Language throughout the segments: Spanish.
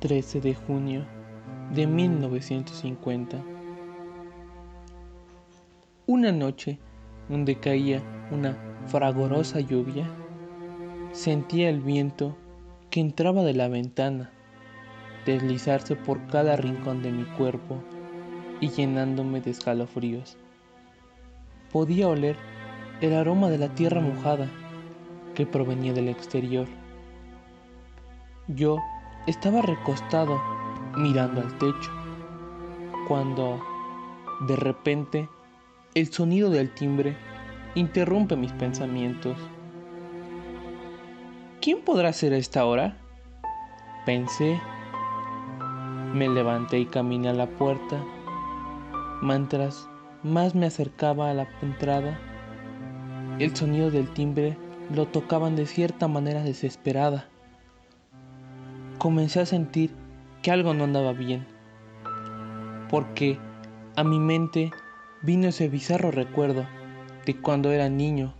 13 de junio de 1950. Una noche donde caía una fragorosa lluvia, sentía el viento que entraba de la ventana, deslizarse por cada rincón de mi cuerpo y llenándome de escalofríos. Podía oler el aroma de la tierra mojada que provenía del exterior. Yo estaba recostado mirando al techo, cuando de repente el sonido del timbre interrumpe mis pensamientos. ¿Quién podrá ser a esta hora? Pensé. Me levanté y caminé a la puerta. Mientras más me acercaba a la entrada, el sonido del timbre lo tocaban de cierta manera desesperada comencé a sentir que algo no andaba bien, porque a mi mente vino ese bizarro recuerdo de cuando era niño.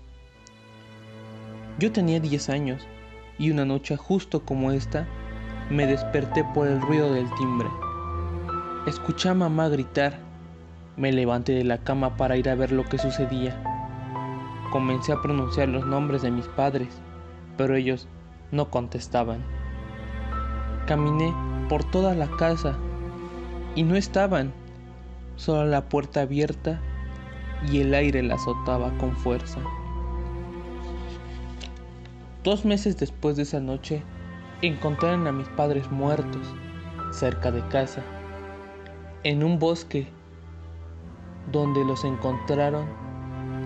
Yo tenía 10 años y una noche justo como esta me desperté por el ruido del timbre. Escuché a mamá gritar. Me levanté de la cama para ir a ver lo que sucedía. Comencé a pronunciar los nombres de mis padres, pero ellos no contestaban. Caminé por toda la casa y no estaban, solo la puerta abierta y el aire la azotaba con fuerza. Dos meses después de esa noche, encontraron a mis padres muertos cerca de casa, en un bosque donde los encontraron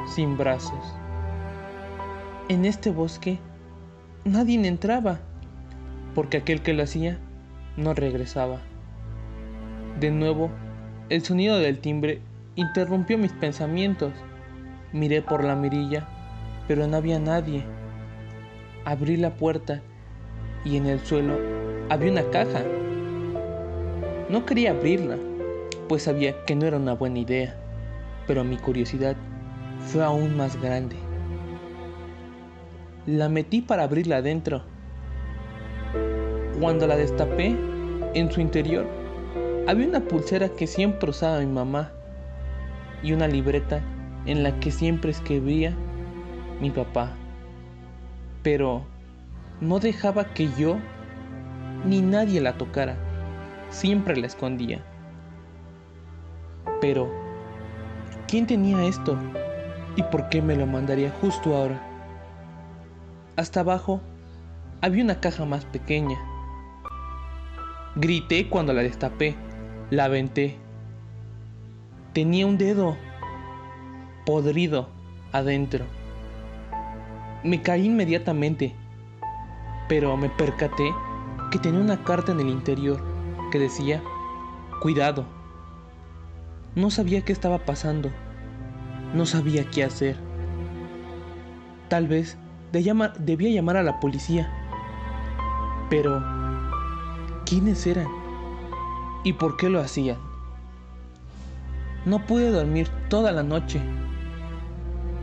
sin brazos. En este bosque nadie entraba porque aquel que lo hacía no regresaba. De nuevo, el sonido del timbre interrumpió mis pensamientos. Miré por la mirilla, pero no había nadie. Abrí la puerta y en el suelo había una caja. No quería abrirla, pues sabía que no era una buena idea, pero mi curiosidad fue aún más grande. La metí para abrirla adentro cuando la destapé, en su interior había una pulsera que siempre usaba mi mamá y una libreta en la que siempre escribía mi papá. Pero no dejaba que yo ni nadie la tocara. Siempre la escondía. Pero, ¿quién tenía esto? ¿Y por qué me lo mandaría justo ahora? Hasta abajo había una caja más pequeña Grité cuando la destapé, la aventé. Tenía un dedo podrido adentro. Me caí inmediatamente, pero me percaté que tenía una carta en el interior que decía, cuidado. No sabía qué estaba pasando, no sabía qué hacer. Tal vez debía llamar a la policía, pero quiénes eran y por qué lo hacían. No pude dormir toda la noche.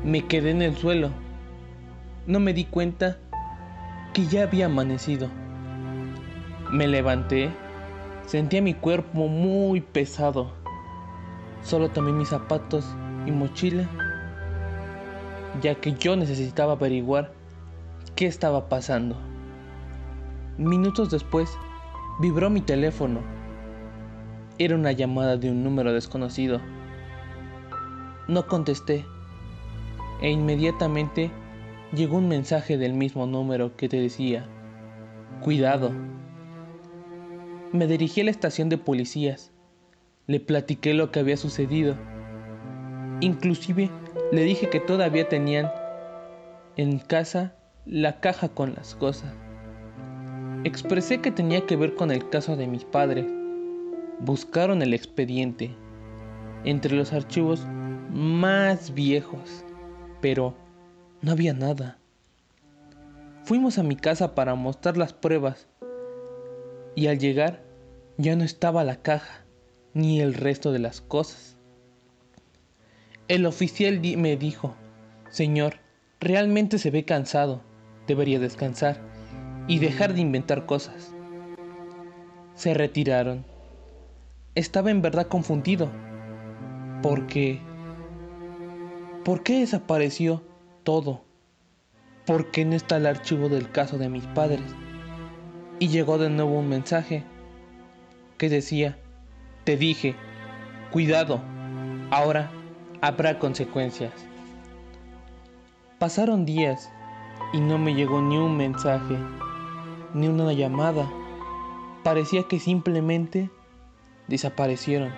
Me quedé en el suelo. No me di cuenta que ya había amanecido. Me levanté, sentía mi cuerpo muy pesado. Solo tomé mis zapatos y mochila, ya que yo necesitaba averiguar qué estaba pasando. Minutos después, Vibró mi teléfono. Era una llamada de un número desconocido. No contesté e inmediatamente llegó un mensaje del mismo número que te decía, cuidado. Me dirigí a la estación de policías. Le platiqué lo que había sucedido. Inclusive le dije que todavía tenían en casa la caja con las cosas. Expresé que tenía que ver con el caso de mis padres. Buscaron el expediente entre los archivos más viejos, pero no había nada. Fuimos a mi casa para mostrar las pruebas y al llegar ya no estaba la caja ni el resto de las cosas. El oficial me dijo, Señor, realmente se ve cansado, debería descansar y dejar de inventar cosas. se retiraron. Estaba en verdad confundido. ¿Por qué? ¿Por qué desapareció todo? ¿Por qué no está el archivo del caso de mis padres? Y llegó de nuevo un mensaje que decía, te dije, cuidado, ahora habrá consecuencias. Pasaron días y no me llegó ni un mensaje, ni una llamada. Parecía que simplemente desaparecieron.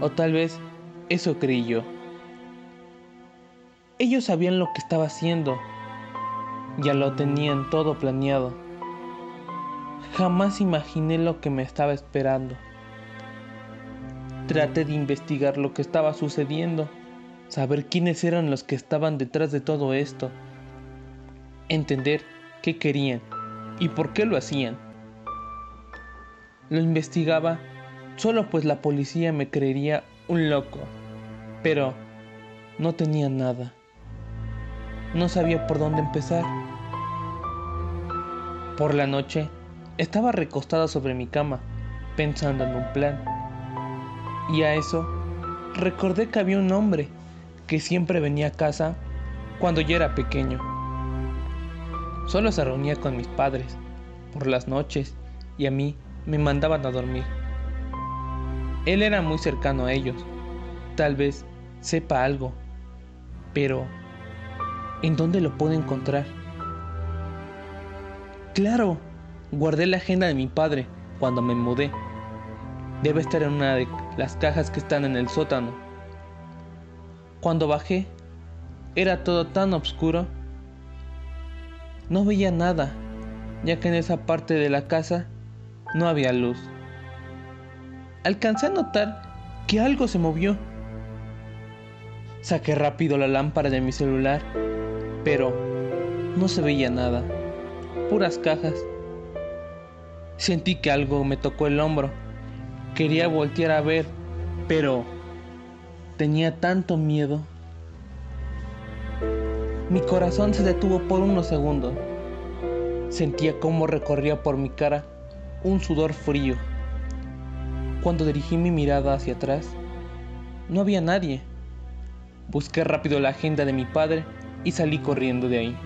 O tal vez eso creí yo. Ellos sabían lo que estaba haciendo. Ya lo tenían todo planeado. Jamás imaginé lo que me estaba esperando. Traté de investigar lo que estaba sucediendo, saber quiénes eran los que estaban detrás de todo esto, entender qué querían y por qué lo hacían. Lo investigaba solo pues la policía me creería un loco, pero no tenía nada. No sabía por dónde empezar. Por la noche estaba recostada sobre mi cama, pensando en un plan. Y a eso recordé que había un hombre que siempre venía a casa cuando yo era pequeño. Solo se reunía con mis padres por las noches y a mí me mandaban a dormir. Él era muy cercano a ellos. Tal vez sepa algo. Pero, ¿en dónde lo puedo encontrar? Claro, guardé la agenda de mi padre cuando me mudé. Debe estar en una de las cajas que están en el sótano. Cuando bajé, era todo tan oscuro no veía nada, ya que en esa parte de la casa no había luz. Alcancé a notar que algo se movió. Saqué rápido la lámpara de mi celular, pero no se veía nada, puras cajas. Sentí que algo me tocó el hombro. Quería voltear a ver, pero tenía tanto miedo mi corazón se detuvo por unos segundos. Sentía cómo recorría por mi cara un sudor frío. Cuando dirigí mi mirada hacia atrás, no había nadie. Busqué rápido la agenda de mi padre y salí corriendo de ahí.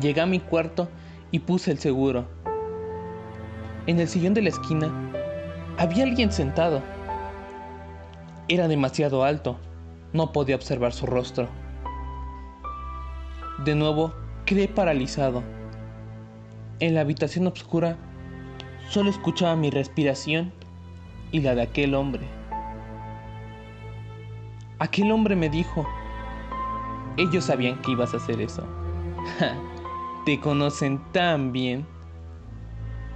Llegué a mi cuarto y puse el seguro. En el sillón de la esquina había alguien sentado. Era demasiado alto, no podía observar su rostro. De nuevo, quedé paralizado. En la habitación oscura, solo escuchaba mi respiración y la de aquel hombre. Aquel hombre me dijo, ellos sabían que ibas a hacer eso. te conocen tan bien.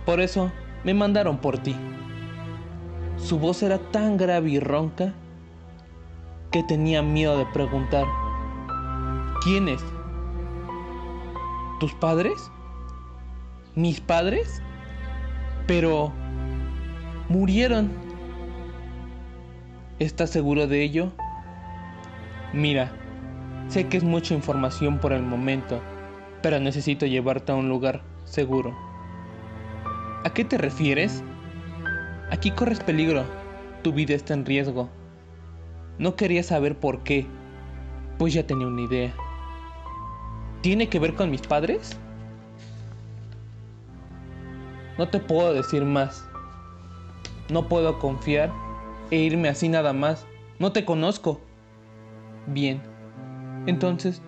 Por eso me mandaron por ti. Su voz era tan grave y ronca que tenía miedo de preguntar, ¿quién es? ¿Tus padres? ¿Mis padres? Pero... murieron. ¿Estás seguro de ello? Mira, sé que es mucha información por el momento, pero necesito llevarte a un lugar seguro. ¿A qué te refieres? Aquí corres peligro, tu vida está en riesgo. No quería saber por qué, pues ya tenía una idea. ¿Tiene que ver con mis padres? No te puedo decir más. No puedo confiar e irme así nada más. No te conozco. Bien. Entonces,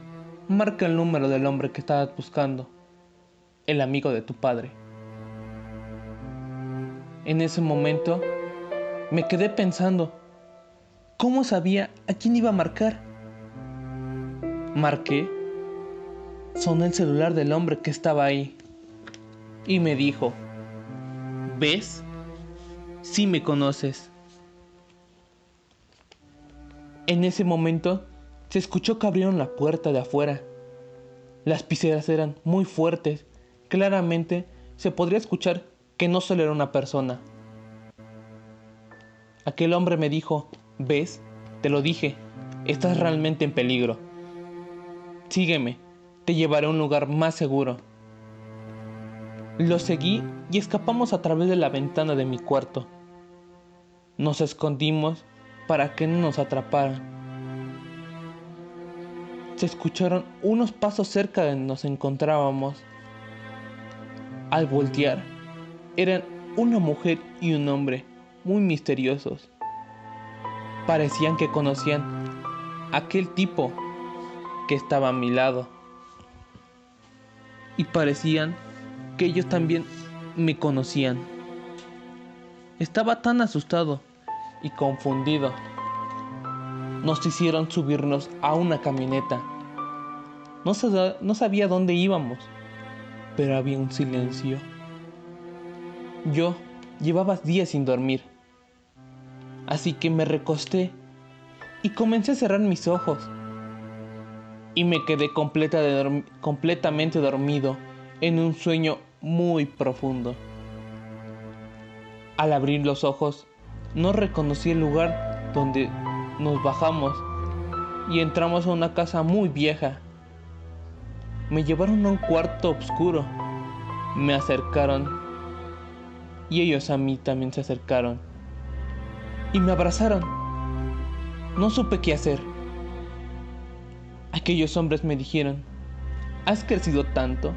marca el número del hombre que estabas buscando. El amigo de tu padre. En ese momento, me quedé pensando, ¿cómo sabía a quién iba a marcar? Marqué Sonó el celular del hombre que estaba ahí y me dijo, ¿ves? Sí me conoces. En ese momento se escuchó que abrieron la puerta de afuera. Las pisadas eran muy fuertes. Claramente se podría escuchar que no solo era una persona. Aquel hombre me dijo, ¿ves? Te lo dije, estás realmente en peligro. Sígueme te llevaré a un lugar más seguro. Lo seguí y escapamos a través de la ventana de mi cuarto. Nos escondimos para que no nos atraparan. Se escucharon unos pasos cerca de donde nos encontrábamos. Al voltear, eran una mujer y un hombre muy misteriosos. Parecían que conocían aquel tipo que estaba a mi lado. Y parecían que ellos también me conocían. Estaba tan asustado y confundido. Nos hicieron subirnos a una camioneta. No, no sabía dónde íbamos, pero había un silencio. Yo llevaba días sin dormir, así que me recosté y comencé a cerrar mis ojos. Y me quedé completamente dormido en un sueño muy profundo. Al abrir los ojos, no reconocí el lugar donde nos bajamos y entramos a una casa muy vieja. Me llevaron a un cuarto oscuro. Me acercaron y ellos a mí también se acercaron y me abrazaron. No supe qué hacer. Aquellos hombres me dijeron, has crecido tanto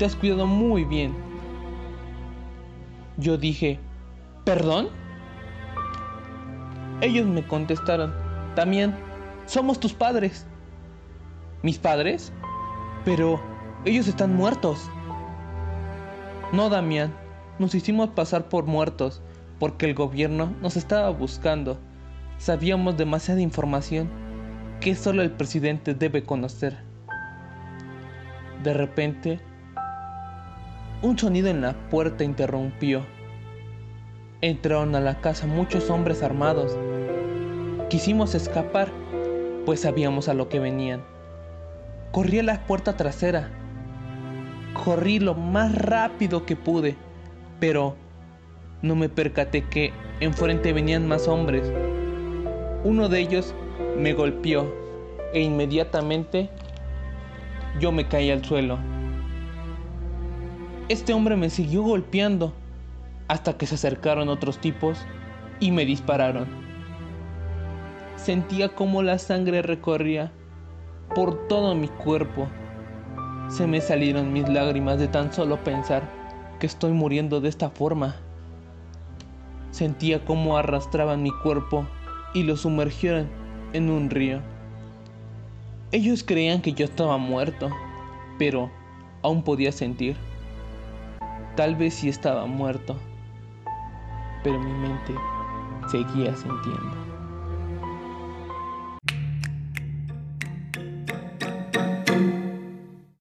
te has cuidado muy bien. Yo dije, ¿perdón? Ellos me contestaron, también, somos tus padres. ¿Mis padres? Pero ellos están muertos. No, Damián, nos hicimos pasar por muertos porque el gobierno nos estaba buscando. Sabíamos demasiada información que solo el presidente debe conocer. De repente, un sonido en la puerta interrumpió. Entraron a la casa muchos hombres armados. Quisimos escapar, pues sabíamos a lo que venían. Corrí a la puerta trasera. Corrí lo más rápido que pude, pero no me percaté que enfrente venían más hombres. Uno de ellos me golpeó e inmediatamente yo me caí al suelo. Este hombre me siguió golpeando hasta que se acercaron otros tipos y me dispararon. Sentía como la sangre recorría por todo mi cuerpo. Se me salieron mis lágrimas de tan solo pensar que estoy muriendo de esta forma. Sentía como arrastraban mi cuerpo y lo sumergieron en un río. Ellos creían que yo estaba muerto, pero aún podía sentir. Tal vez sí estaba muerto, pero mi mente seguía sintiendo.